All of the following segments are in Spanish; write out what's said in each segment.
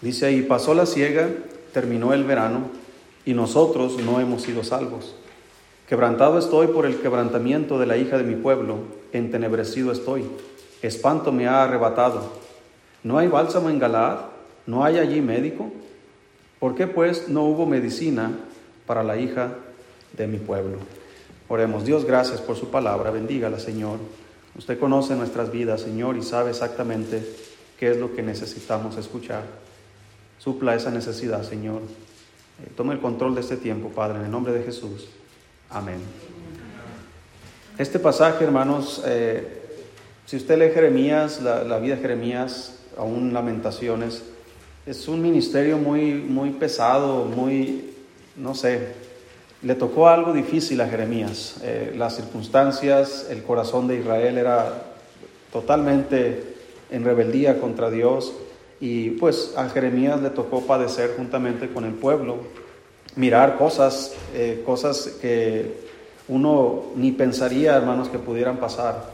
Dice ahí, pasó la siega, terminó el verano y nosotros no hemos sido salvos. Quebrantado estoy por el quebrantamiento de la hija de mi pueblo, entenebrecido estoy, espanto me ha arrebatado. ¿No hay bálsamo en Galaad? ¿No hay allí médico? ¿Por qué pues no hubo medicina para la hija de mi pueblo? Oremos, Dios, gracias por su palabra, bendígala, Señor. Usted conoce nuestras vidas, Señor, y sabe exactamente qué es lo que necesitamos escuchar. Supla esa necesidad, Señor. Eh, tome el control de este tiempo, Padre, en el nombre de Jesús. Amén. Este pasaje, hermanos, eh, si usted lee Jeremías, la, la vida de Jeremías, aún Lamentaciones, es un ministerio muy, muy pesado, muy, no sé, le tocó algo difícil a Jeremías. Eh, las circunstancias, el corazón de Israel era totalmente en rebeldía contra Dios y pues a Jeremías le tocó padecer juntamente con el pueblo, mirar cosas, eh, cosas que uno ni pensaría, hermanos, que pudieran pasar.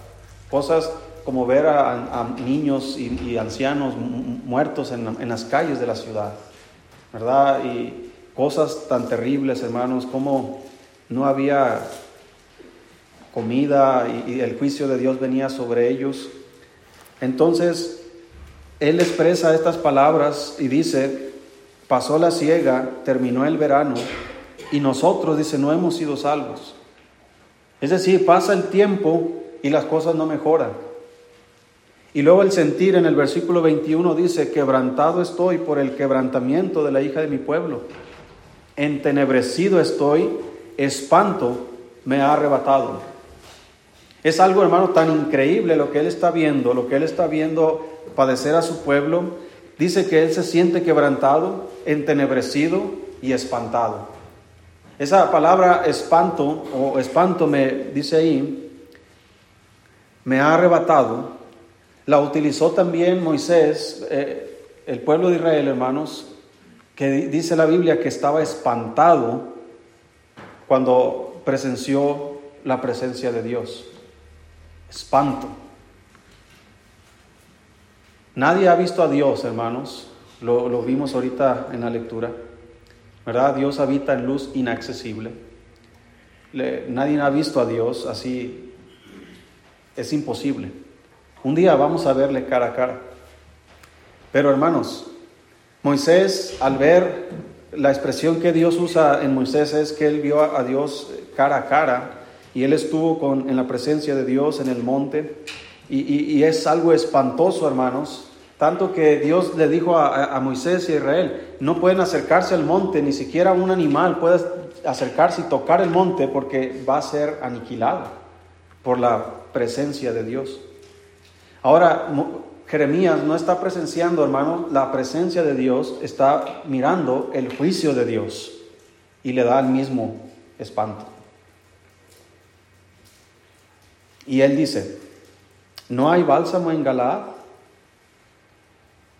Cosas como ver a, niños y, ancianos muertos en, las calles de la ciudad, ¿verdad? Y cosas tan terribles, hermanos, como no había comida y, el juicio de Dios venía sobre ellos. Entonces, él expresa estas palabras y dice, pasó la siega, terminó el verano y nosotros, dice, no hemos sido salvos. Es decir, pasa el tiempo y las cosas no mejoran. Y luego el sentir en el versículo 21 dice, quebrantado estoy por el quebrantamiento de la hija de mi pueblo. Entenebrecido estoy, espanto me ha arrebatado. Es algo, hermano, tan increíble lo que él está viendo, lo que él está viendo padecer a su pueblo. Dice que él se siente quebrantado, entenebrecido y espantado. Esa palabra espanto o espanto me dice ahí, me ha arrebatado la utilizó también Moisés, eh, el pueblo de Israel, hermanos, que dice la Biblia que estaba espantado cuando presenció la presencia de Dios. Espanto. Nadie ha visto a Dios, hermanos. Lo, lo vimos ahorita en la lectura. ¿Verdad? Dios habita en luz inaccesible. nadie ha visto a Dios así. Es imposible. Un día vamos a verle cara a cara. Pero hermanos, Moisés, al ver la expresión que Dios usa en Moisés es que él vio a Dios cara a cara y él estuvo con, en la presencia de Dios en el monte y, es algo espantoso, hermanos. Tanto que Dios le dijo a, Moisés y a Israel, no pueden acercarse al monte, ni siquiera un animal puede acercarse y tocar el monte porque va a ser aniquilado por la presencia de Dios. Ahora, Jeremías no está presenciando, hermano, la presencia de Dios, está mirando el juicio de Dios y le da el mismo espanto. Y él dice, ¿no hay bálsamo en Galaad?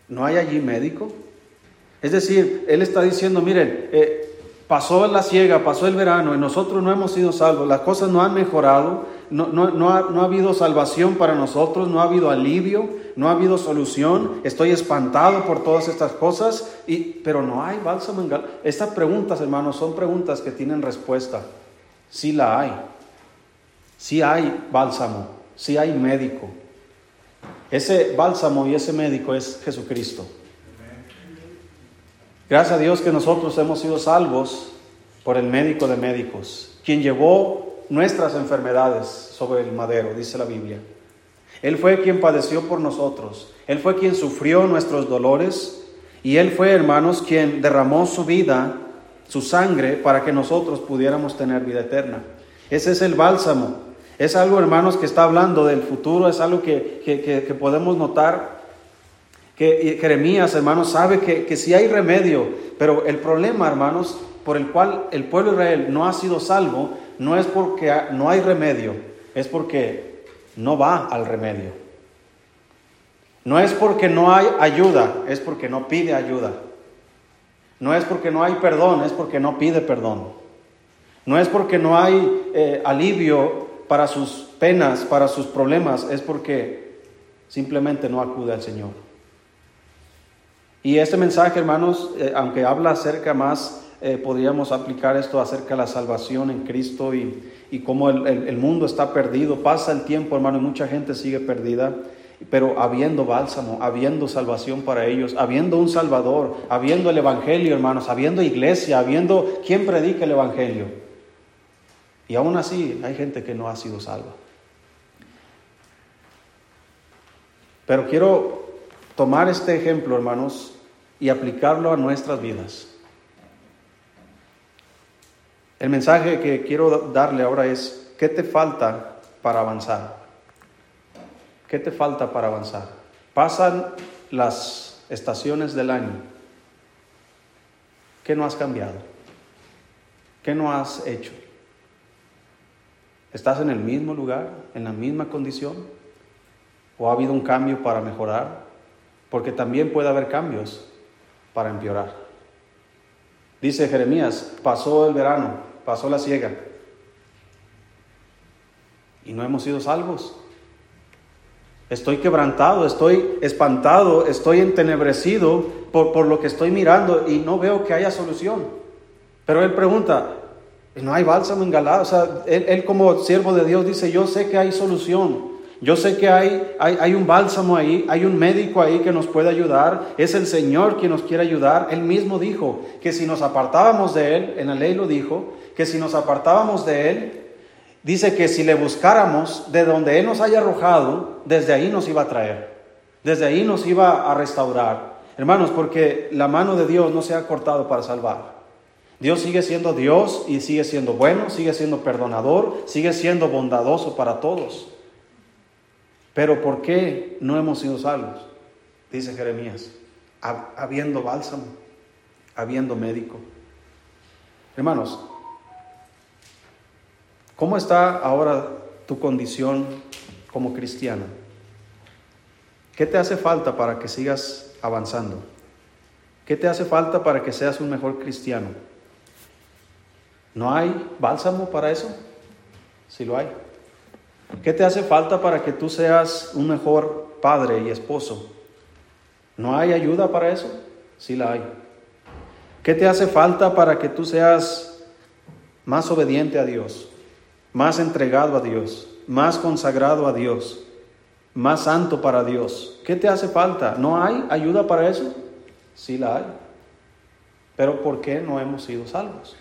¿No hay allí médico? Es decir, él está diciendo, miren, eh, pasó la ciega, pasó el verano y nosotros no hemos sido salvos, las cosas no han mejorado, no, ha, habido salvación para nosotros, no ha habido alivio, no ha habido solución. Estoy espantado por todas estas cosas, y, pero no hay bálsamo en Estas preguntas, hermanos, son preguntas que tienen respuesta. Sí la hay. Sí hay bálsamo, sí hay médico. Ese bálsamo y ese médico es Jesucristo. Gracias a Dios que nosotros hemos sido salvos por el médico de médicos, quien llevó nuestras enfermedades sobre el madero, dice la Biblia. Él fue quien padeció por nosotros. Él fue quien sufrió nuestros dolores. Y Él fue, hermanos, quien derramó su vida, su sangre, para que nosotros pudiéramos tener vida eterna. Ese es el bálsamo. Es algo, hermanos, que está hablando del futuro. Es algo que, podemos notar. Que Jeremías, hermanos, sabe que, que si hay remedio. Pero el problema, hermanos, por el cual el pueblo de Israel no ha sido salvo, no es porque no hay remedio, es porque no va al remedio. No es porque no hay ayuda, es porque no pide ayuda. No es porque no hay perdón, es porque no pide perdón. No es porque no hay eh, alivio para sus penas, para sus problemas, es porque simplemente no acude al Señor. Y este mensaje, hermanos, eh, aunque habla acerca más, eh, podríamos aplicar esto acerca de la salvación en Cristo y, cómo el, el, mundo está perdido. Pasa el tiempo, hermano, y mucha gente sigue perdida pero habiendo bálsamo, habiendo salvación para ellos, habiendo un Salvador, habiendo el Evangelio, hermanos, habiendo iglesia, habiendo quien predica el Evangelio. Y aún así hay gente que no ha sido salva. Pero quiero tomar este ejemplo, hermanos, y aplicarlo a nuestras vidas. El mensaje que quiero darle ahora es, ¿qué te falta para avanzar? ¿Qué te falta para avanzar? Pasan las estaciones del año. ¿Qué no has cambiado? ¿Qué no has hecho? ¿Estás en el mismo lugar, en la misma condición? ¿O ha habido un cambio para mejorar? Porque también puede haber cambios para empeorar. Dice Jeremías, pasó el verano, pasó la siega y no hemos sido salvos. Estoy quebrantado, estoy espantado, estoy entenebrecido por, por, lo que estoy mirando y no veo que haya solución. Pero él pregunta, no hay bálsamo en Galá. O sea, él, como siervo de Dios dice, yo sé que hay solución. Yo sé que hay, hay, hay, un bálsamo ahí, hay un médico ahí que nos puede ayudar. Es el Señor quien nos quiere ayudar. Él mismo dijo que si nos apartábamos de Él, en la ley lo dijo, que si nos apartábamos de Él, dice que si le buscáramos de donde Él nos haya arrojado, desde ahí nos iba a traer, desde ahí nos iba a restaurar. Hermanos, porque la mano de Dios no se ha cortado para salvar. Dios sigue siendo Dios y sigue siendo bueno, sigue siendo perdonador, sigue siendo bondadoso para todos. Pero ¿por qué no hemos sido salvos? Dice Jeremías, habiendo bálsamo, habiendo médico. Hermanos, ¿Cómo está ahora tu condición como cristiano? ¿Qué te hace falta para que sigas avanzando? ¿Qué te hace falta para que seas un mejor cristiano? ¿No hay bálsamo para eso? Sí lo hay. ¿Qué te hace falta para que tú seas un mejor padre y esposo? ¿No hay ayuda para eso? Sí la hay. ¿Qué te hace falta para que tú seas más obediente a Dios? más entregado a Dios, más consagrado a Dios, más santo para Dios. ¿Qué te hace falta? ¿No hay ayuda para eso? Sí la hay. Pero ¿por qué no hemos sido salvos?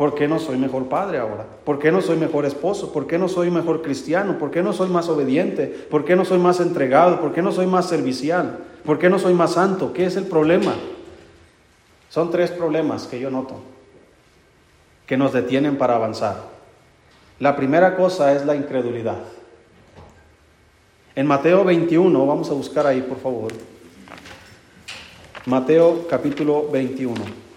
¿Por qué no soy mejor padre ahora? ¿Por qué no soy mejor esposo? ¿Por qué no soy mejor cristiano? ¿Por qué no soy más obediente? ¿Por qué no soy más entregado? ¿Por qué no soy más servicial? ¿Por qué no soy más santo? ¿Qué es el problema? Son tres problemas que yo noto que nos detienen para avanzar. La primera cosa es la incredulidad. En Mateo 21, vamos a buscar ahí, por favor. Mateo capítulo 21.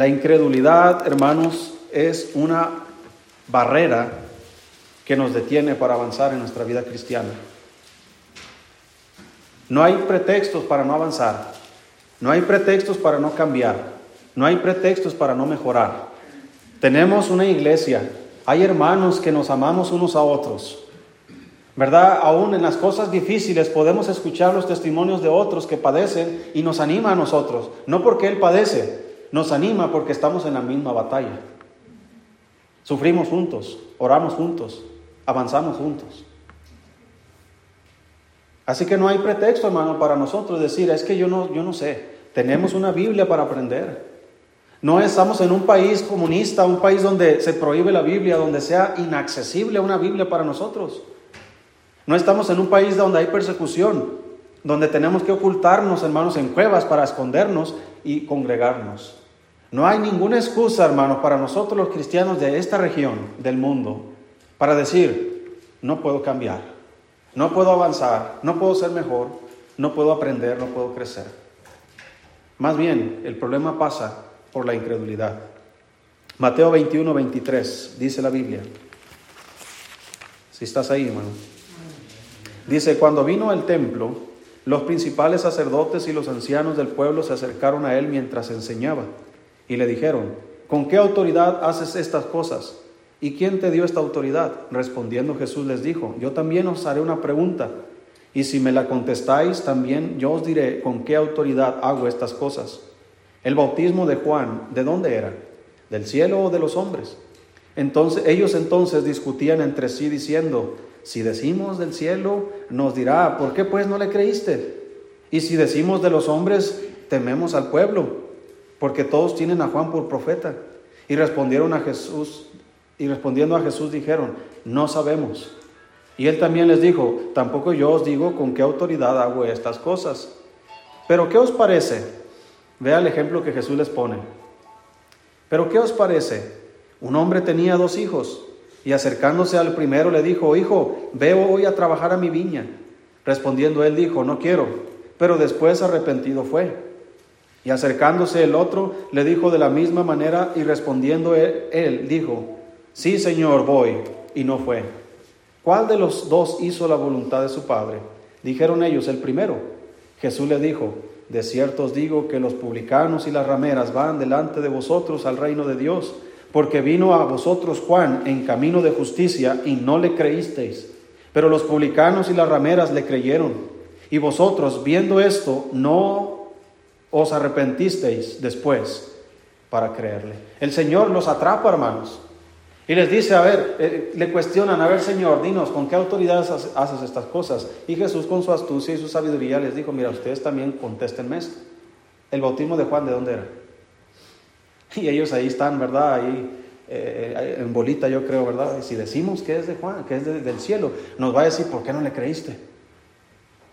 La incredulidad, hermanos, es una barrera que nos detiene para avanzar en nuestra vida cristiana. No hay pretextos para no avanzar. No hay pretextos para no cambiar. No hay pretextos para no mejorar. Tenemos una iglesia, hay hermanos que nos amamos unos a otros. ¿Verdad? Aún en las cosas difíciles podemos escuchar los testimonios de otros que padecen y nos anima a nosotros. No porque Él padece, nos anima porque estamos en la misma batalla. Sufrimos juntos, oramos juntos, avanzamos juntos. Así que no hay pretexto, hermano, para nosotros decir, es que yo no, yo no sé. Tenemos una Biblia para aprender. No estamos en un país comunista, un país donde se prohíbe la Biblia, donde sea inaccesible una Biblia para nosotros. No estamos en un país donde hay persecución, donde tenemos que ocultarnos, hermanos, en cuevas para escondernos y congregarnos. No hay ninguna excusa, hermanos, para nosotros los cristianos de esta región del mundo para decir, no puedo cambiar, no puedo avanzar, no puedo ser mejor, no puedo aprender, no puedo crecer. Más bien, el problema pasa por la incredulidad. Mateo 21, 23, dice la Biblia. Si estás ahí, hermano. Dice, cuando vino al templo, los principales sacerdotes y los ancianos del pueblo se acercaron a él mientras enseñaba y le dijeron, ¿con qué autoridad haces estas cosas? ¿Y quién te dio esta autoridad? Respondiendo Jesús les dijo, yo también os haré una pregunta Y si me la contestáis, también yo os diré con qué autoridad hago estas cosas. El bautismo de Juan, ¿de dónde era? ¿Del cielo o de los hombres? Entonces, ellos entonces discutían entre sí diciendo, si decimos del cielo, nos dirá, ¿por qué pues no le creíste? Y si decimos de los hombres, tememos al pueblo, porque todos tienen a Juan por profeta. Y respondieron a Jesús, y respondiendo a Jesús dijeron, no sabemos. Y él también les dijo, tampoco yo os digo con qué autoridad hago estas cosas. Pero ¿qué os parece? Vea el ejemplo que Jesús les pone. Pero ¿qué os parece? Un hombre tenía dos hijos y acercándose al primero le dijo, hijo, veo hoy a trabajar a mi viña. Respondiendo él dijo, no quiero, pero después arrepentido fue. Y acercándose el otro le dijo de la misma manera y respondiendo él, dijo, sí Señor, voy, y no fue. ¿Cuál de los dos hizo la voluntad de su padre? Dijeron ellos, el primero. Jesús le dijo, de cierto os digo que los publicanos y las rameras van delante de vosotros al reino de Dios, porque vino a vosotros Juan en camino de justicia y no le creísteis. Pero los publicanos y las rameras le creyeron. Y vosotros, viendo esto, no os arrepentisteis después para creerle. El Señor los atrapa, hermanos. Y les dice, a ver, eh, le cuestionan, a ver Señor, dinos, ¿con qué autoridad haces estas cosas? Y Jesús con su astucia y su sabiduría les dijo, mira, ustedes también contéstenme esto. El bautismo de Juan, ¿de dónde era? Y ellos ahí están, ¿verdad? Ahí eh, en bolita yo creo, ¿verdad? Y si decimos que es de Juan, que es del cielo, nos va a decir, ¿por qué no le creíste?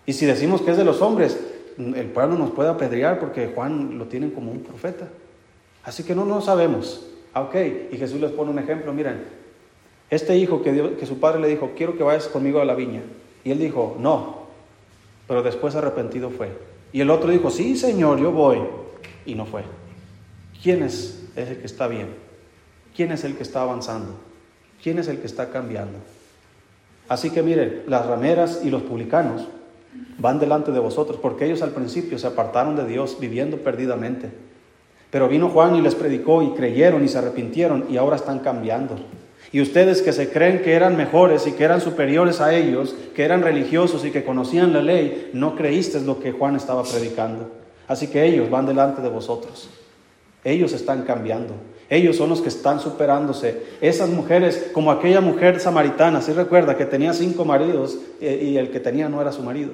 Y si decimos que es de los hombres, el pueblo nos puede apedrear porque Juan lo tienen como un profeta. Así que no, no sabemos. Ah, ok, y Jesús les pone un ejemplo, miren, este hijo que, que su padre le dijo, quiero que vayas conmigo a la viña. Y él dijo, no, pero después arrepentido fue. Y el otro dijo, sí, Señor, yo voy. Y no fue. ¿Quién es el que está bien? ¿Quién es el que está avanzando? ¿Quién es el que está cambiando? Así que miren, las rameras y los publicanos van delante de vosotros, porque ellos al principio se apartaron de Dios viviendo perdidamente. Pero vino Juan y les predicó y creyeron y se arrepintieron y ahora están cambiando. Y ustedes que se creen que eran mejores y que eran superiores a ellos, que eran religiosos y que conocían la ley, no creísteis lo que Juan estaba predicando. Así que ellos van delante de vosotros. Ellos están cambiando. Ellos son los que están superándose. Esas mujeres, como aquella mujer samaritana, si recuerda que tenía cinco maridos eh, y el que tenía no era su marido,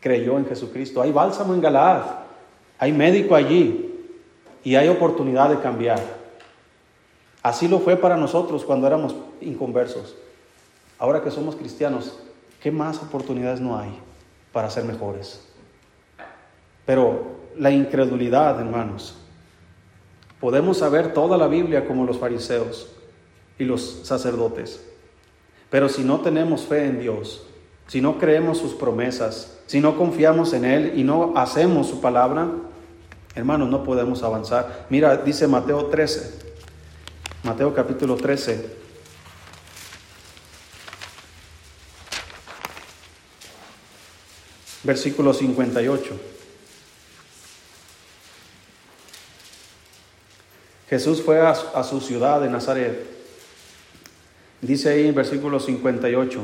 creyó en Jesucristo. Hay bálsamo en Galaad, hay médico allí, y hay oportunidad de cambiar. Así lo fue para nosotros cuando éramos inconversos. Ahora que somos cristianos, ¿qué más oportunidades no hay para ser mejores? Pero la incredulidad, hermanos, podemos saber toda la Biblia como los fariseos y los sacerdotes, pero si no tenemos fe en Dios, si no creemos sus promesas, si no confiamos en Él y no hacemos su palabra, Hermanos, no podemos avanzar. Mira, dice Mateo 13, Mateo capítulo 13. Versículo 58. Jesús fue a, su ciudad de Nazaret. Dice ahí en versículo 58.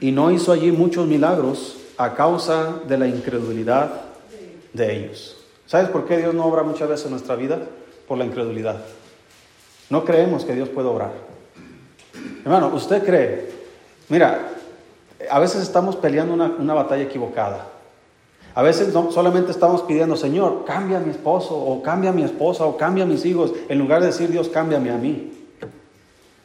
Y no hizo allí muchos milagros a causa de la incredulidad de ellos. ¿Sabes por qué Dios no obra muchas veces en nuestra vida? Por la incredulidad. No creemos que Dios puede obrar. Hermano, usted cree, mira, a veces estamos peleando una, batalla equivocada. A veces no, solamente estamos pidiendo, Señor, cambia a mi esposo, o cambia a mi esposa, o cambia a mis hijos, en lugar de decir, Dios, cámbiame a mí.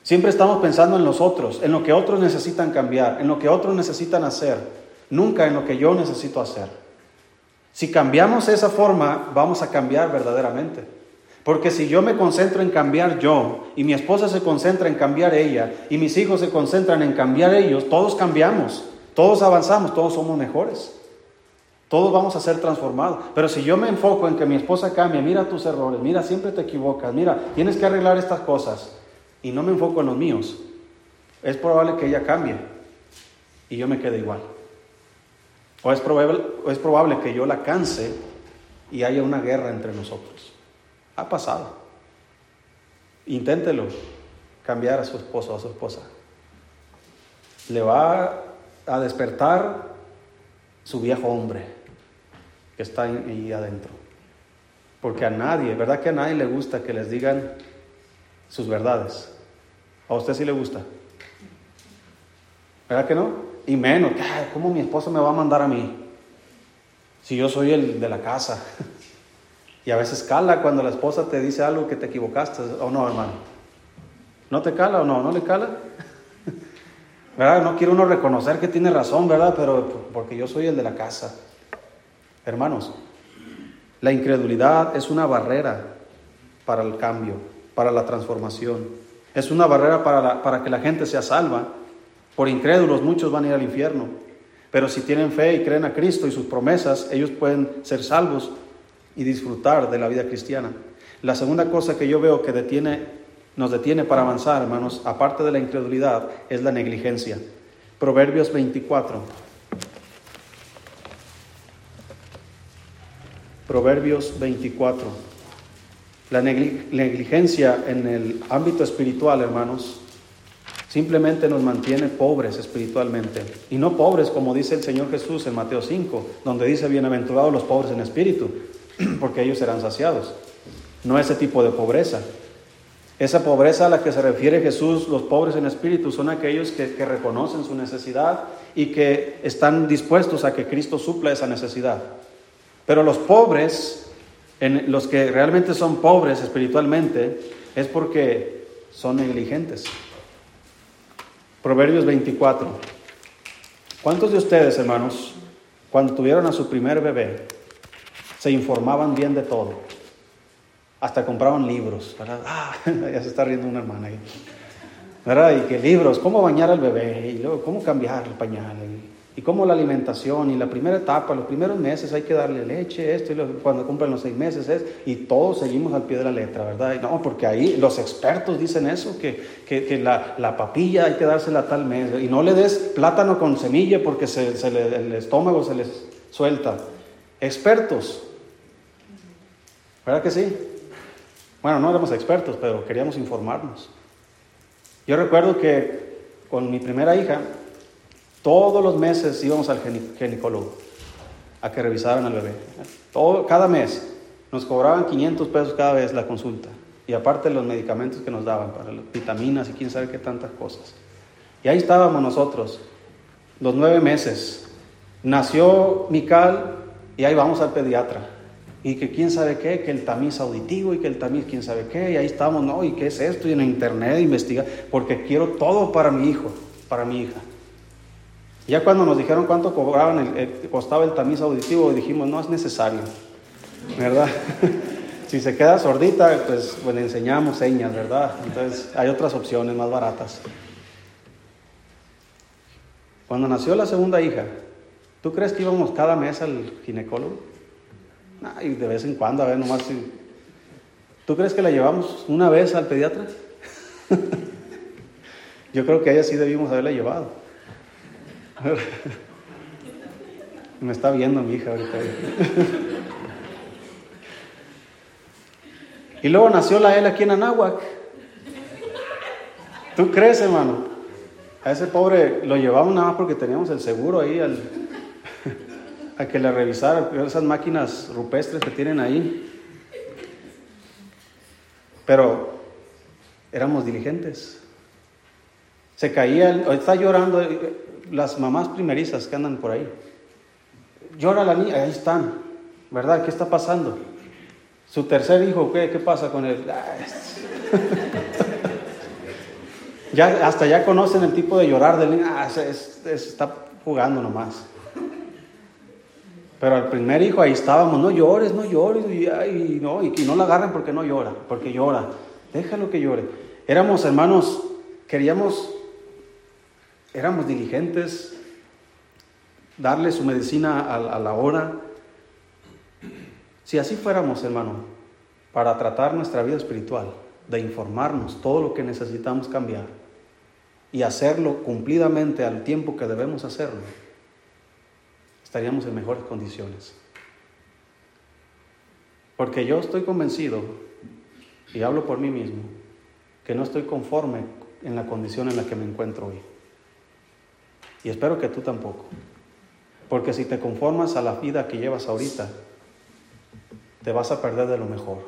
Siempre estamos pensando en los otros, en lo que otros necesitan cambiar, en lo que otros necesitan hacer, nunca en lo que yo necesito hacer. Si cambiamos esa forma, vamos a cambiar verdaderamente. Porque si yo me concentro en cambiar yo y mi esposa se concentra en cambiar ella y mis hijos se concentran en cambiar ellos, todos cambiamos, todos avanzamos, todos somos mejores. Todos vamos a ser transformados. Pero si yo me enfoco en que mi esposa cambie, mira tus errores, mira, siempre te equivocas, mira, tienes que arreglar estas cosas y no me enfoco en los míos, es probable que ella cambie y yo me quede igual. O es probable, es probable que yo la canse y haya una guerra entre nosotros. Ha pasado. Inténtelo cambiar a su esposo o a su esposa. Le va a despertar su viejo hombre que está ahí adentro. Porque a nadie, ¿verdad que a nadie le gusta que les digan sus verdades? ¿A usted sí le gusta? ¿Verdad que no? Y menos, ¿cómo mi esposo me va a mandar a mí? Si yo soy el de la casa. Y a veces cala cuando la esposa te dice algo que te equivocaste, ¿o no, hermano? ¿No te cala o no? ¿No le cala? ¿Verdad? No quiere uno reconocer que tiene razón, ¿verdad? Pero porque yo soy el de la casa. Hermanos, la incredulidad es una barrera para el cambio, para la transformación. Es una barrera para, para que la gente sea salva. Por incrédulos muchos van a ir al infierno. Pero si tienen fe y creen a Cristo y sus promesas, ellos pueden ser salvos y disfrutar de la vida cristiana. La segunda cosa que yo veo que detiene nos detiene para avanzar, hermanos, aparte de la incredulidad, es la negligencia. Proverbios 24. Proverbios 24. La negligencia en el ámbito espiritual, hermanos, simplemente nos mantiene pobres espiritualmente. Y no pobres como dice el Señor Jesús en Mateo 5, donde dice, bienaventurados los pobres en espíritu, porque ellos serán saciados. No ese tipo de pobreza. Esa pobreza a la que se refiere Jesús, los pobres en espíritu, son aquellos que, reconocen su necesidad y que están dispuestos a que Cristo supla esa necesidad. Pero los pobres, en, los que realmente son pobres espiritualmente, es porque son negligentes. Proverbios 24. ¿Cuántos de ustedes, hermanos, cuando tuvieron a su primer bebé, se informaban bien de todo? hasta compraban libros, ¿verdad? Ah, ya se está riendo una hermana ahí. ¿Verdad? Y que libros, cómo bañar al bebé, y luego cómo cambiar el pañal, y, cómo la alimentación, y la primera etapa, los primeros meses hay que darle leche, esto, y cuando cumplen los seis meses es, y todos seguimos al pie de la letra, ¿verdad? no, porque ahí los expertos dicen eso, que, que, la, la, papilla hay que dársela tal mes, y no le des plátano con semilla porque se, se le, el estómago se les suelta. Expertos, ¿verdad que sí? Bueno, no éramos expertos, pero queríamos informarnos. Yo recuerdo que con mi primera hija, todos los meses íbamos al ginecólogo a que revisaran al bebé. Todo, cada mes nos cobraban 500 pesos cada vez la consulta. Y aparte los medicamentos que nos daban para las vitaminas y quién sabe qué tantas cosas. Y ahí estábamos nosotros, los nueve meses. Nació Mical y ahí vamos al pediatra y que quién sabe qué, que el tamiz auditivo y que el tamiz quién sabe qué, y ahí estamos, ¿no? ¿Y qué es esto? Y en internet investiga, porque quiero todo para mi hijo, para mi hija. Ya cuando nos dijeron cuánto cobraban el, costaba el tamiz auditivo, dijimos, no es necesario, ¿verdad? si se queda sordita, pues, pues le enseñamos señas, ¿verdad? Entonces hay otras opciones más baratas. Cuando nació la segunda hija, ¿tú crees que íbamos cada mes al ginecólogo? y de vez en cuando, a ver, nomás si... ¿Tú crees que la llevamos una vez al pediatra? Yo creo que a ella sí debimos haberla llevado. Me está viendo mi hija ahorita. y luego nació la él aquí en Anáhuac. ¿Tú crees, hermano? A ese pobre lo llevamos nada más porque teníamos el seguro ahí a que la revisara, esas máquinas rupestres que tienen ahí. Pero éramos diligentes. Se caía, está llorando las mamás primerizas que andan por ahí. Llora la niña, ahí están, ¿verdad? ¿Qué está pasando? Su tercer hijo, ¿qué, qué pasa con él? Ya, hasta ya conocen el tipo de llorar del niño, ah, está jugando nomás. Pero al primer hijo ahí estábamos, no llores, no llores, y, no, y, no la agarren porque no llora, porque llora. Déjalo que llore. Éramos hermanos, queríamos, éramos diligentes, darle su medicina a, la hora. Si así fuéramos, hermano, para tratar nuestra vida espiritual, de informarnos todo lo que necesitamos cambiar y hacerlo cumplidamente al tiempo que debemos hacerlo, estaríamos en mejores condiciones. Porque yo estoy convencido, y hablo por mí mismo, que no estoy conforme en la condición en la que me encuentro hoy. Y espero que tú tampoco. Porque si te conformas a la vida que llevas ahorita, te vas a perder de lo mejor.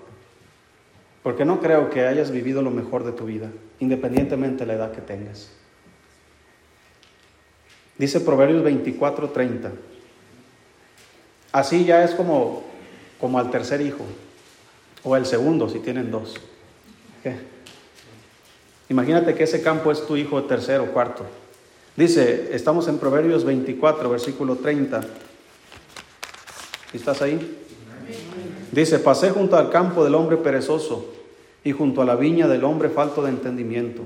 Porque no creo que hayas vivido lo mejor de tu vida, independientemente de la edad que tengas. Dice Proverbios 24:30. Así ya es como, como al tercer hijo, o el segundo si tienen dos. Imagínate que ese campo es tu hijo tercero o cuarto. Dice, estamos en Proverbios 24, versículo 30. ¿Estás ahí? Dice, pasé junto al campo del hombre perezoso y junto a la viña del hombre falto de entendimiento.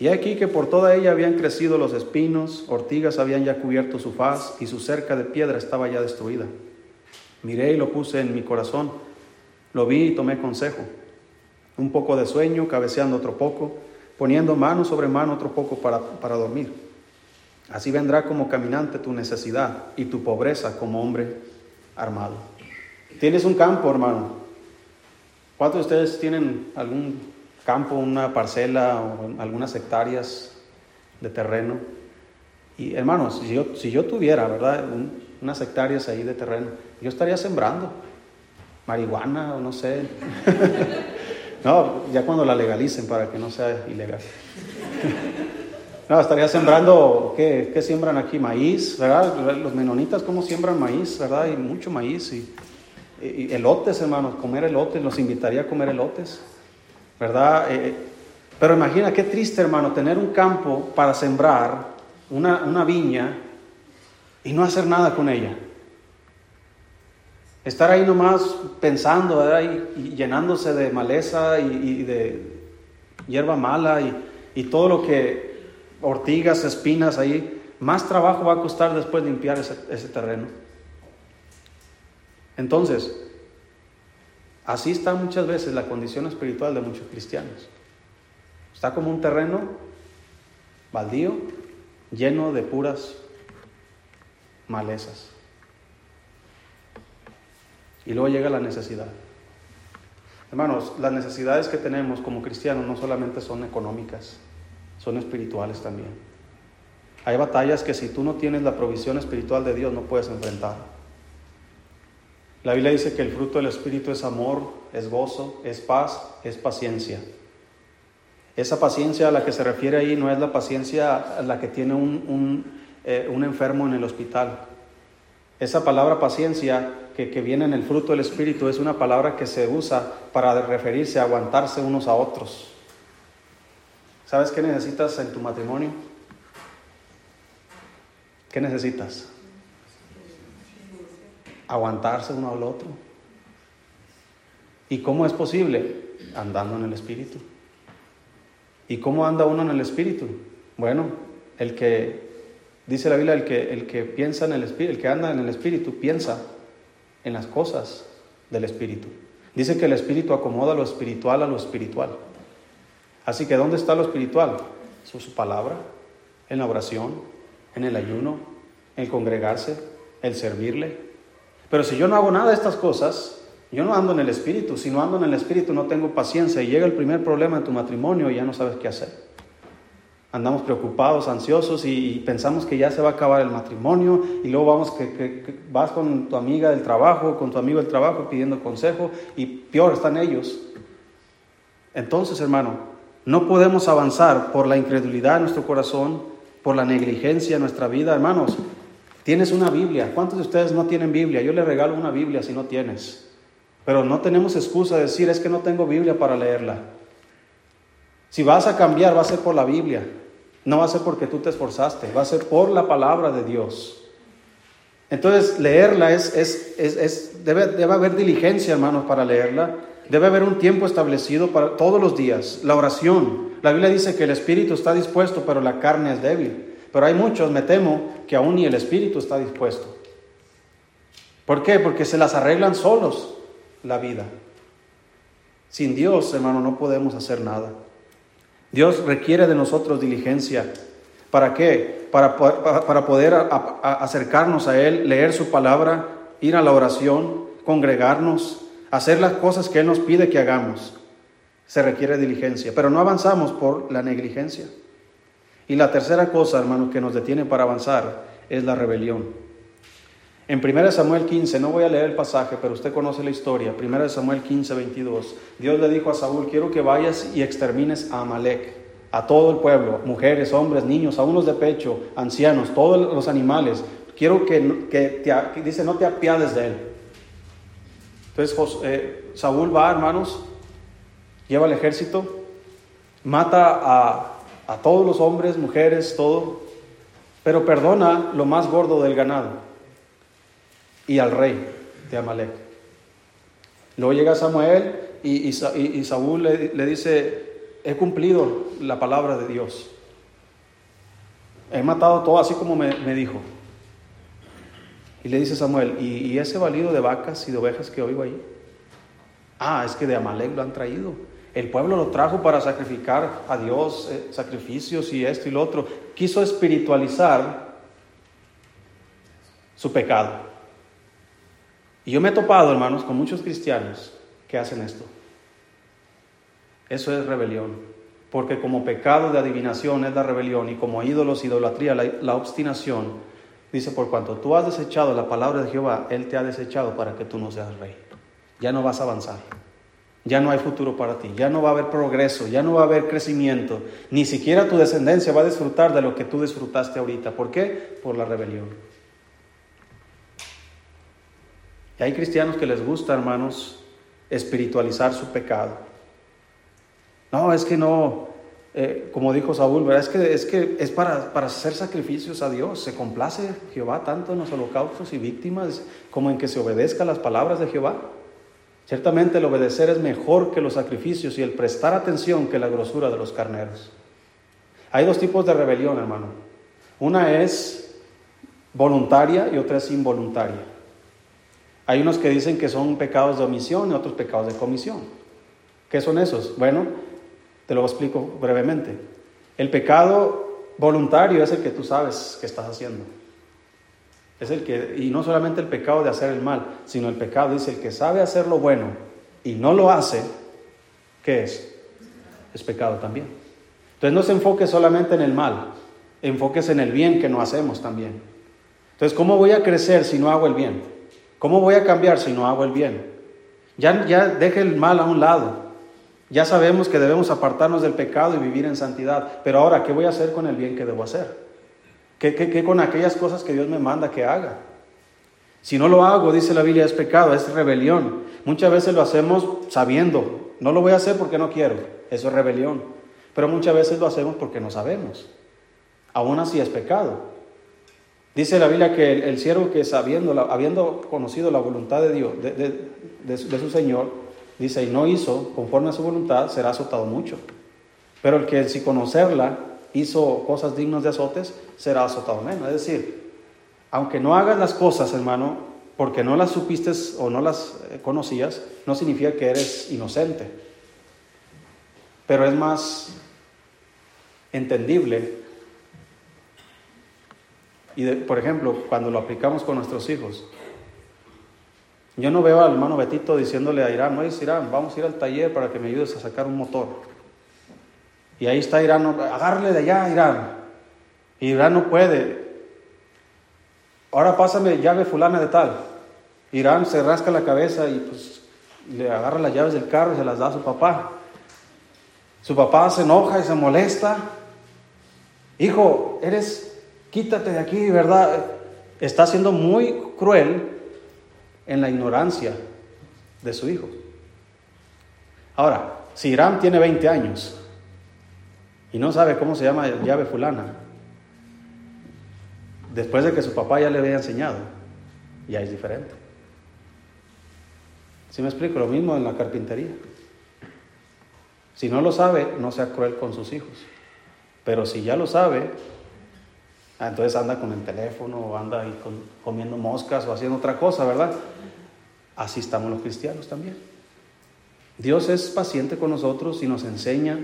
Y aquí que por toda ella habían crecido los espinos, ortigas habían ya cubierto su faz y su cerca de piedra estaba ya destruida. Miré y lo puse en mi corazón, lo vi y tomé consejo. Un poco de sueño, cabeceando otro poco, poniendo mano sobre mano otro poco para, para dormir. Así vendrá como caminante tu necesidad y tu pobreza como hombre armado. Tienes un campo, hermano. ¿Cuántos de ustedes tienen algún campo, una parcela o algunas hectáreas de terreno. Y hermanos, si yo, si yo tuviera, ¿verdad? unas hectáreas ahí de terreno, yo estaría sembrando marihuana o no sé. no, ya cuando la legalicen para que no sea ilegal. no, estaría sembrando, ¿qué, ¿qué, siembran aquí? Maíz, ¿verdad? Los menonitas, ¿cómo siembran maíz, verdad? Y mucho maíz y, y elotes, hermanos, comer elotes, los invitaría a comer elotes. ¿verdad? Eh, pero imagina qué triste, hermano, tener un campo para sembrar, una, viña, y no hacer nada con ella. Estar ahí nomás pensando, ¿verdad? Y, llenándose de maleza y, de hierba mala y, todo lo que, ortigas, espinas ahí, más trabajo va a costar después limpiar ese, ese terreno. Entonces, Así está muchas veces la condición espiritual de muchos cristianos. Está como un terreno baldío, lleno de puras malezas. Y luego llega la necesidad. Hermanos, las necesidades que tenemos como cristianos no solamente son económicas, son espirituales también. Hay batallas que si tú no tienes la provisión espiritual de Dios no puedes enfrentar. La Biblia dice que el fruto del Espíritu es amor, es gozo, es paz, es paciencia. Esa paciencia a la que se refiere ahí no es la paciencia a la que tiene un, eh, enfermo en el hospital. Esa palabra paciencia que, que, viene en el fruto del Espíritu es una palabra que se usa para referirse a aguantarse unos a otros. ¿Sabes qué necesitas en tu matrimonio? ¿Qué necesitas? aguantarse uno al otro. ¿Y cómo es posible? Andando en el Espíritu. ¿Y cómo anda uno en el Espíritu? Bueno, el que, dice la Biblia, el que, el que piensa en el Espíritu, el que anda en el Espíritu, piensa en las cosas del Espíritu. Dice que el Espíritu acomoda lo espiritual a lo espiritual. Así que ¿dónde está lo espiritual? Es su palabra, en la oración, en el ayuno, en congregarse, el servirle, pero si yo no hago nada de estas cosas, yo no ando en el espíritu. Si no ando en el espíritu, no tengo paciencia. Y llega el primer problema en tu matrimonio y ya no sabes qué hacer. Andamos preocupados, ansiosos y, pensamos que ya se va a acabar el matrimonio. Y luego vamos que, vas con tu amiga del trabajo, con tu amigo del trabajo pidiendo consejo. Y peor están ellos. Entonces, hermano, no podemos avanzar por la incredulidad en nuestro corazón, por la negligencia en nuestra vida, hermanos. Tienes una Biblia. ¿Cuántos de ustedes no tienen Biblia? Yo le regalo una Biblia si no tienes. Pero no tenemos excusa de decir es que no tengo Biblia para leerla. Si vas a cambiar, va a ser por la Biblia. No va a ser porque tú te esforzaste, va a ser por la palabra de Dios. Entonces, leerla es, es, es, debe, debe haber diligencia, hermanos, para leerla. Debe haber un tiempo establecido para todos los días. La oración. La Biblia dice que el espíritu está dispuesto, pero la carne es débil. Pero hay muchos, me temo, que aún ni el espíritu está dispuesto. ¿Por qué? Porque se las arreglan solos la vida. Sin Dios, hermano, no podemos hacer nada. Dios requiere de nosotros diligencia. ¿Para qué? Para, para, poder acercarnos a Él, leer su palabra, ir a la oración, congregarnos, hacer las cosas que Él nos pide que hagamos. Se requiere diligencia, pero no avanzamos por la negligencia. Y la tercera cosa, hermanos, que nos detiene para avanzar es la rebelión. En 1 Samuel 15, no voy a leer el pasaje, pero usted conoce la historia. 1 Samuel 15, 22. Dios le dijo a Saúl, quiero que vayas y extermines a Amalek, a todo el pueblo, mujeres, hombres, niños, a unos de pecho, ancianos, todos los animales. Quiero que, que, dice, no te apiades de él. Entonces eh, Saúl va, hermanos, lleva el ejército, mata a, a todos los hombres, mujeres, todo, pero perdona lo más gordo del ganado y al rey de Amalek. Luego llega Samuel y, y, Saúl le, dice, he cumplido la palabra de Dios. He matado todo así como me, dijo. Y le dice Samuel, ¿y, ese valido de vacas y de ovejas que oigo ahí? Ah, es que de Amalek lo han traído. El pueblo lo trajo para sacrificar a Dios eh, sacrificios y esto y lo otro. Quiso espiritualizar su pecado. Y yo me he topado, hermanos, con muchos cristianos que hacen esto. Eso es rebelión. Porque como pecado de adivinación es la rebelión y como ídolos, idolatría, la, la obstinación, dice, por cuanto tú has desechado la palabra de Jehová, Él te ha desechado para que tú no seas rey. Ya no vas a avanzar ya no hay futuro para ti, ya no va a haber progreso, ya no va a haber crecimiento, ni siquiera tu descendencia va a disfrutar de lo que tú disfrutaste ahorita. ¿Por qué? Por la rebelión. Y hay cristianos que les gusta, hermanos, espiritualizar su pecado. No, es que no, eh, como dijo Saúl. Es que es, que es para, para hacer sacrificios a Dios. Se complace Jehová tanto en los holocaustos y víctimas como en que se obedezca las palabras de Jehová. Ciertamente el obedecer es mejor que los sacrificios y el prestar atención que la grosura de los carneros. Hay dos tipos de rebelión, hermano. Una es voluntaria y otra es involuntaria. Hay unos que dicen que son pecados de omisión y otros pecados de comisión. ¿Qué son esos? Bueno, te lo explico brevemente. El pecado voluntario es el que tú sabes que estás haciendo. Es el que, y no solamente el pecado de hacer el mal, sino el pecado, dice, el que sabe hacer lo bueno y no lo hace, ¿qué es? Es pecado también. Entonces no se enfoque solamente en el mal, enfóquese en el bien que no hacemos también. Entonces, ¿cómo voy a crecer si no hago el bien? ¿Cómo voy a cambiar si no hago el bien? Ya, ya deje el mal a un lado. Ya sabemos que debemos apartarnos del pecado y vivir en santidad. Pero ahora, ¿qué voy a hacer con el bien que debo hacer? ¿Qué, con aquellas cosas que Dios me manda que haga? Si no lo hago, dice la Biblia, es pecado, es rebelión. Muchas veces lo hacemos sabiendo. No lo voy a hacer porque no quiero. Eso es rebelión. Pero muchas veces lo hacemos porque no sabemos. Aún así es pecado. Dice la Biblia que el, siervo que sabiendo, habiendo conocido la voluntad de Dios, de, su Señor, dice, y no hizo conforme a su voluntad, será azotado mucho. Pero el que sin conocerla hizo cosas dignas de azotes, será azotado menos. Es decir, aunque no hagas las cosas, hermano, porque no las supiste o no las eh, conocías, no significa que eres inocente. Pero es más entendible. Y, por ejemplo, cuando lo aplicamos con nuestros hijos, yo no veo al hermano Betito diciéndole a Irán, es Irán, vamos a ir al taller para que me ayudes a sacar un motor. Y ahí está Irán, agárrale de allá, Irán. Irán no puede. Ahora pásame llave fulana de tal. Irán se rasca la cabeza y pues le agarra las llaves del carro y se las da a su papá. Su papá se enoja y se molesta. Hijo, eres, quítate de aquí, ¿verdad? Está siendo muy cruel en la ignorancia de su hijo. Ahora, si Irán tiene 20 años y no sabe cómo se llama llave fulana, después de que su papá ya le había enseñado, ya es diferente. Si me explico? Lo mismo en la carpintería. Si no lo sabe, no sea cruel con sus hijos. Pero si ya lo sabe, ah, entonces anda con el teléfono o anda ahí comiendo moscas o haciendo otra cosa, ¿verdad? Así estamos los cristianos también. Dios es paciente con nosotros y nos enseña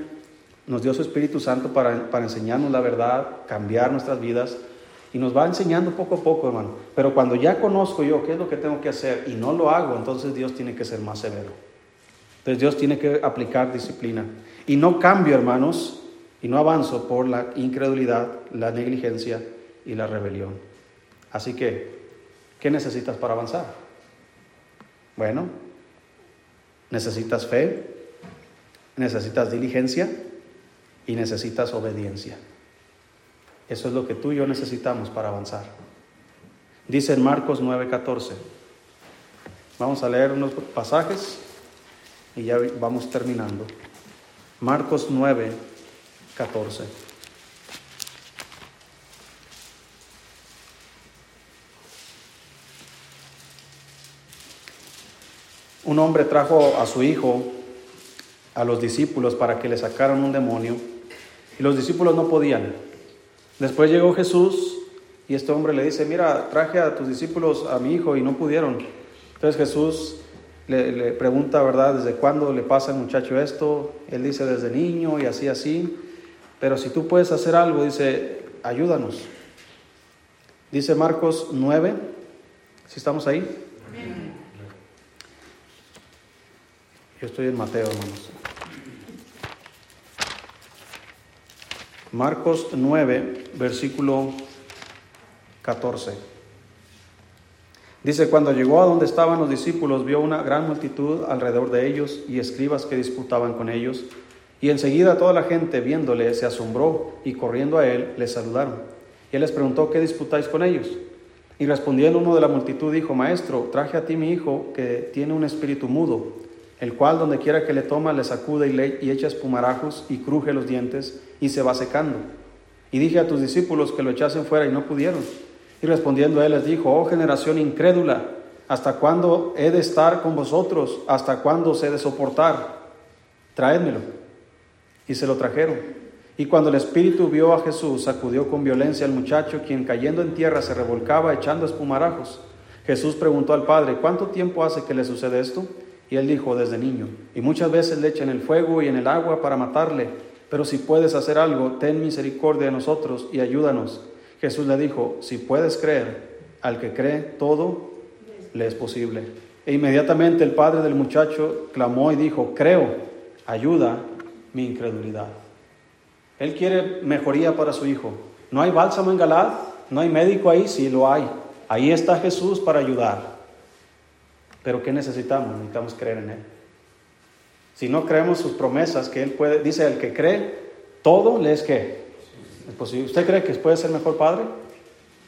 nos dio su Espíritu Santo para, enseñarnos la verdad, cambiar nuestras vidas y nos va enseñando poco a poco, hermano. Pero cuando ya conozco yo qué es lo que tengo que hacer y no lo hago, entonces Dios tiene que ser más severo. Entonces Dios tiene que aplicar disciplina. Y no cambio, hermanos, y no avanzo por la incredulidad, la negligencia y la rebelión. Así que, ¿qué necesitas para avanzar? Bueno, necesitas fe, necesitas diligencia y necesitas obediencia. Eso es lo que tú y yo necesitamos para avanzar. Dice en Marcos 9:14. Vamos a leer unos pasajes y ya vamos terminando. Marcos 9, 14. Un hombre trajo a su hijo a los discípulos para que le sacaran un demonio y los discípulos no podían. Después llegó Jesús y este hombre le dice, mira, traje a tus discípulos a mi hijo y no pudieron. Entonces Jesús le, pregunta, ¿verdad? ¿Desde cuándo le pasa al muchacho esto? Él dice, desde niño y así, así. Pero si tú puedes hacer algo, dice, ayúdanos. Dice Marcos 9, si estamos ahí. Yo estoy en Mateo, hermanos. Marcos 9, versículo 14. Dice, cuando llegó a donde estaban los discípulos, vio una gran multitud alrededor de ellos y escribas que disputaban con ellos. Y enseguida toda la gente, viéndole, se asombró y corriendo a él, le saludaron. Y él les preguntó, ¿qué disputáis con ellos? Y respondiendo uno de la multitud, dijo, Maestro, traje a ti mi hijo que tiene un espíritu mudo, el cual donde quiera que le toma le sacude y, le, y echa espumarajos y cruje los dientes y se va secando. Y dije a tus discípulos que lo echasen fuera y no pudieron. Y respondiendo él les dijo, oh generación incrédula, ¿hasta cuándo he de estar con vosotros? ¿Hasta cuándo se he de soportar? Traédmelo. Y se lo trajeron. Y cuando el espíritu vio a Jesús, sacudió con violencia al muchacho, quien cayendo en tierra se revolcaba echando espumarajos. Jesús preguntó al padre, ¿cuánto tiempo hace que le sucede esto? Y él dijo, desde niño. Y muchas veces le echan el fuego y en el agua para matarle. Pero si puedes hacer algo, ten misericordia de nosotros y ayúdanos. Jesús le dijo, si puedes creer, al que cree todo le es posible. E inmediatamente el padre del muchacho clamó y dijo, creo, ayuda mi incredulidad. Él quiere mejoría para su hijo. No hay bálsamo en Galad, no hay médico ahí, sí lo hay. Ahí está Jesús para ayudar. Pero ¿qué necesitamos? Necesitamos creer en Él. Si no creemos sus promesas, que Él puede, dice el que cree, todo le es que ¿Es posible? ¿Usted cree que puede ser mejor padre?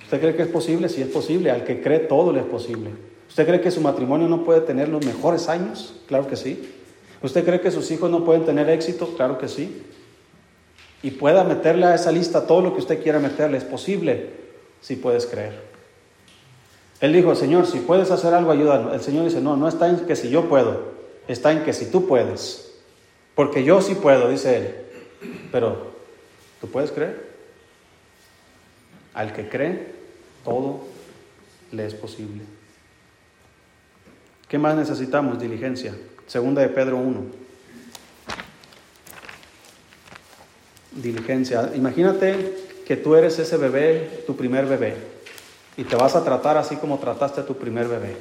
¿Usted cree que es posible? Si es posible, al que cree todo le es posible. ¿Usted cree que su matrimonio no puede tener los mejores años? Claro que sí. ¿Usted cree que sus hijos no pueden tener éxito? Claro que sí. Y pueda meterle a esa lista todo lo que usted quiera meterle. Es posible si puedes creer. Él dijo, Señor, si puedes hacer algo, ayúdanos. El Señor dice, no, no está en que si yo puedo, está en que si tú puedes. Porque yo sí puedo, dice Él. Pero, ¿tú puedes creer? Al que cree, todo le es posible. ¿Qué más necesitamos? Diligencia. Segunda de Pedro 1. Diligencia. Imagínate que tú eres ese bebé, tu primer bebé, y te vas a tratar así como trataste a tu primer bebé.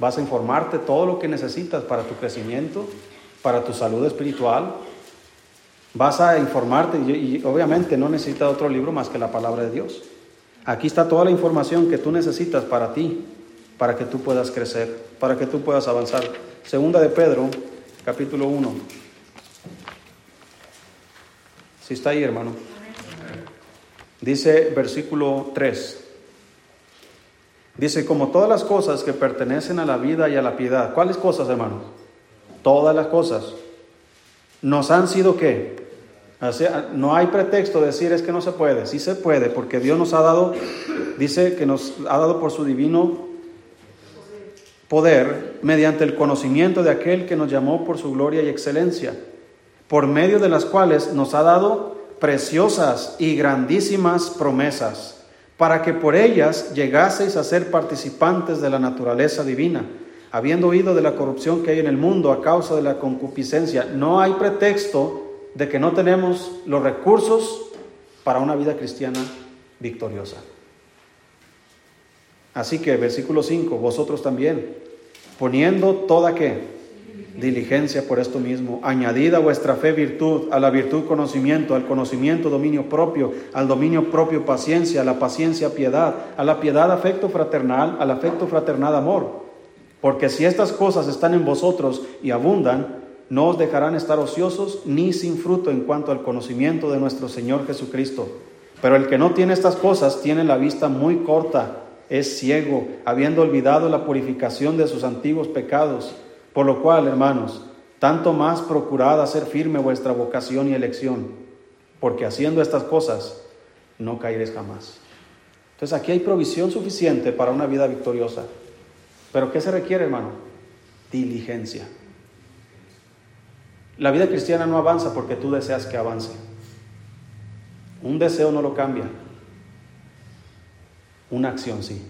Vas a informarte todo lo que necesitas para tu crecimiento, para tu salud espiritual, Vas a informarte y, obviamente no necesitas otro libro más que la palabra de Dios. Aquí está toda la información que tú necesitas para ti, para que tú puedas crecer, para que tú puedas avanzar. Segunda de Pedro, capítulo 1. Si está ahí, hermano. Dice versículo 3. Dice, como todas las cosas que pertenecen a la vida y a la piedad. ¿Cuáles cosas, hermano? Todas las cosas. Nos han sido qué? no hay pretexto de decir es que no se puede, sí se puede, porque Dios nos ha dado, dice que nos ha dado por su divino poder mediante el conocimiento de aquel que nos llamó por su gloria y excelencia, por medio de las cuales nos ha dado preciosas y grandísimas promesas, para que por ellas llegaseis a ser participantes de la naturaleza divina, habiendo oído de la corrupción que hay en el mundo a causa de la concupiscencia. No hay pretexto de que no tenemos los recursos para una vida cristiana victoriosa. Así que versículo 5, vosotros también, poniendo toda qué? Diligencia por esto mismo. Añadida vuestra fe virtud, a la virtud conocimiento, al conocimiento dominio propio, al dominio propio paciencia, a la paciencia piedad, a la piedad afecto fraternal, al afecto fraternal amor. Porque si estas cosas están en vosotros y abundan, no os dejarán estar ociosos ni sin fruto en cuanto al conocimiento de nuestro Señor Jesucristo. Pero el que no tiene estas cosas tiene la vista muy corta, es ciego, habiendo olvidado la purificación de sus antiguos pecados. Por lo cual, hermanos, tanto más procurad hacer firme vuestra vocación y elección, porque haciendo estas cosas no caeréis jamás. Entonces aquí hay provisión suficiente para una vida victoriosa. Pero ¿qué se requiere, hermano? Diligencia. La vida cristiana no avanza porque tú deseas que avance. Un deseo no lo cambia. Una acción sí.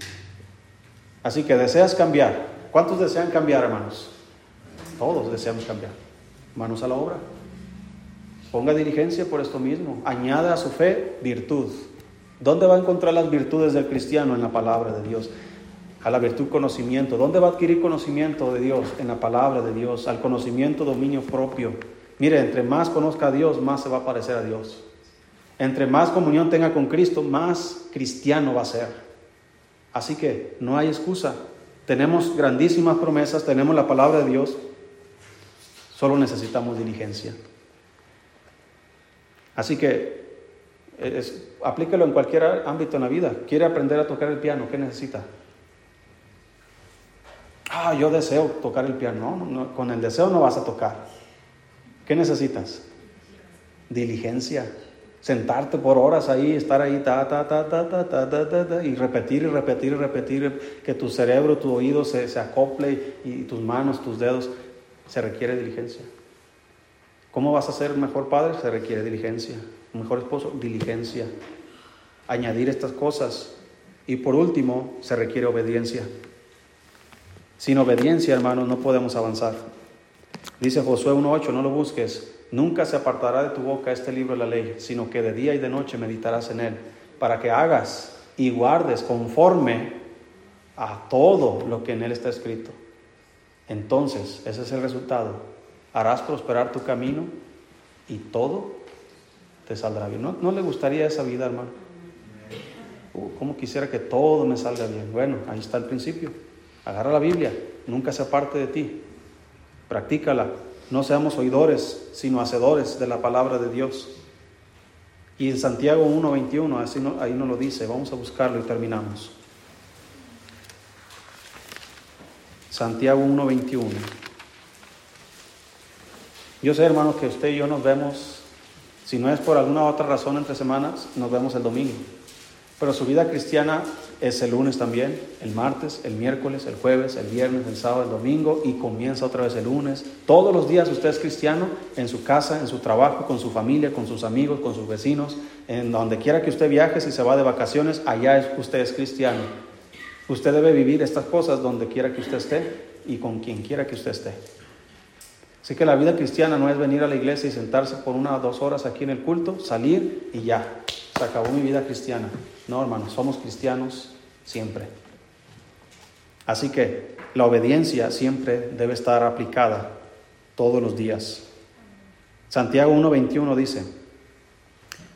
Así que deseas cambiar. ¿Cuántos desean cambiar, hermanos? Todos deseamos cambiar. Manos a la obra. Ponga diligencia por esto mismo. Añada a su fe virtud. ¿Dónde va a encontrar las virtudes del cristiano? En la palabra de Dios. A la virtud conocimiento. ¿Dónde va a adquirir conocimiento de Dios? En la palabra de Dios. Al conocimiento dominio propio. Mire, entre más conozca a Dios, más se va a parecer a Dios. Entre más comunión tenga con Cristo, más cristiano va a ser. Así que no hay excusa. Tenemos grandísimas promesas, tenemos la palabra de Dios, solo necesitamos diligencia. Así que es, aplíquelo en cualquier ámbito en la vida. ¿Quiere aprender a tocar el piano? ¿Qué necesita? Ah, yo deseo tocar el piano. no, con el deseo no vas a tocar. ¿Qué necesitas? Diligencia sentarte por horas ahí, estar ahí, ta, ta, ta, ta, ta, ta, ta, ta, y repetir y repetir y repetir, que tu cerebro, tu oído se, se acople y tus manos, tus dedos, se requiere diligencia. ¿Cómo vas a ser mejor padre? Se requiere diligencia. Mejor esposo, diligencia. Añadir estas cosas. Y por último, se requiere obediencia. Sin obediencia, hermanos, no podemos avanzar. Dice Josué 1.8, no lo busques, Nunca se apartará de tu boca este libro de la ley, sino que de día y de noche meditarás en él, para que hagas y guardes conforme a todo lo que en él está escrito. Entonces, ese es el resultado. Harás prosperar tu camino y todo te saldrá bien. ¿No, le gustaría esa vida, hermano? Uh, ¿Cómo quisiera que todo me salga bien? Bueno, ahí está el principio. Agarra la Biblia, nunca se aparte de ti. Practícala, no seamos oidores, sino hacedores de la palabra de Dios. Y en Santiago 1.21, así ahí nos lo dice, vamos a buscarlo y terminamos. Santiago 1.21. Yo sé, hermanos, que usted y yo nos vemos, si no es por alguna otra razón entre semanas, nos vemos el domingo. Pero su vida cristiana es el lunes también, el martes, el miércoles, el jueves, el viernes, el sábado, el domingo y comienza otra vez el lunes. Todos los días usted es cristiano en su casa, en su trabajo, con su familia, con sus amigos, con sus vecinos, en donde quiera que usted viaje, si se va de vacaciones, allá usted es cristiano. Usted debe vivir estas cosas donde quiera que usted esté y con quien quiera que usted esté. Así que la vida cristiana no es venir a la iglesia y sentarse por una o dos horas aquí en el culto, salir y ya, se acabó mi vida cristiana. No, hermanos, somos cristianos siempre. Así que la obediencia siempre debe estar aplicada todos los días. Santiago 1.21 dice,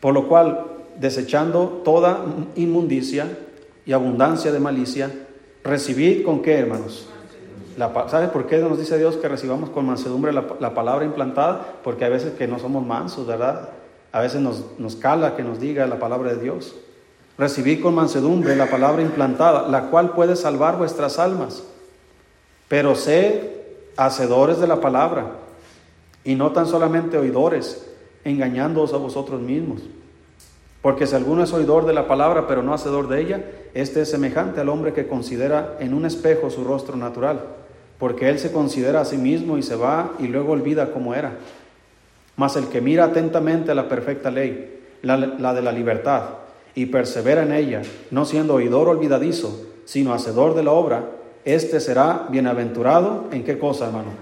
por lo cual, desechando toda inmundicia y abundancia de malicia, recibid con qué, hermanos? La, ¿Sabes por qué nos dice Dios que recibamos con mansedumbre la, la, palabra implantada? Porque hay veces que no somos mansos, ¿verdad? A veces nos, cala que nos diga la palabra de Dios. Recibí con mansedumbre la palabra implantada, la cual puede salvar vuestras almas. Pero sé hacedores de la palabra y no tan solamente oidores, engañándoos a vosotros mismos. Porque si alguno es oidor de la palabra, pero no hacedor de ella, este es semejante al hombre que considera en un espejo su rostro natural, porque él se considera a sí mismo y se va y luego olvida cómo era. Mas el que mira atentamente la perfecta ley, la, la de la libertad, y persevera en ella, no siendo oidor olvidadizo, sino hacedor de la obra, este será bienaventurado en qué cosa, hermano.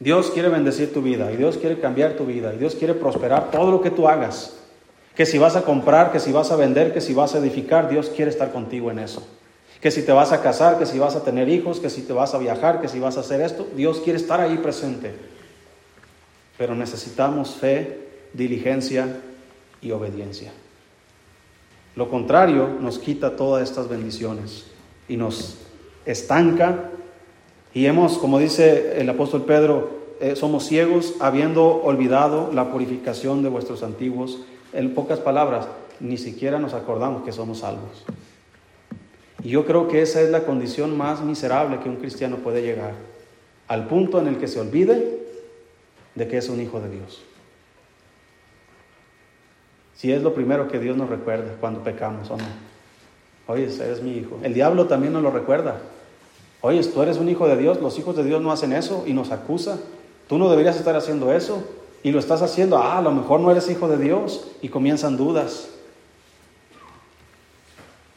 Dios quiere bendecir tu vida y Dios quiere cambiar tu vida y Dios quiere prosperar todo lo que tú hagas. Que si vas a comprar, que si vas a vender, que si vas a edificar, Dios quiere estar contigo en eso. que si te vas a casar, que si vas a tener hijos, que si te vas a viajar, que si vas a hacer esto, Dios quiere estar ahí presente. Pero necesitamos fe, diligencia y obediencia. Lo contrario nos quita todas estas bendiciones y nos estanca y hemos, como dice el apóstol Pedro, eh, somos ciegos habiendo olvidado la purificación de vuestros antiguos. En pocas palabras, ni siquiera nos acordamos que somos salvos. Y yo creo que esa es la condición más miserable que un cristiano puede llegar, al punto en el que se olvide de que es un hijo de Dios. Si es lo primero que Dios nos recuerda cuando pecamos o no. Oye, eres mi hijo. El diablo también nos lo recuerda. Oye, tú eres un hijo de Dios, los hijos de Dios no hacen eso y nos acusa. Tú no deberías estar haciendo eso y lo estás haciendo. Ah, a lo mejor no eres hijo de Dios y comienzan dudas.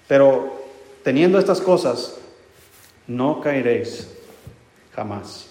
Pero teniendo estas cosas, no caeréis jamás.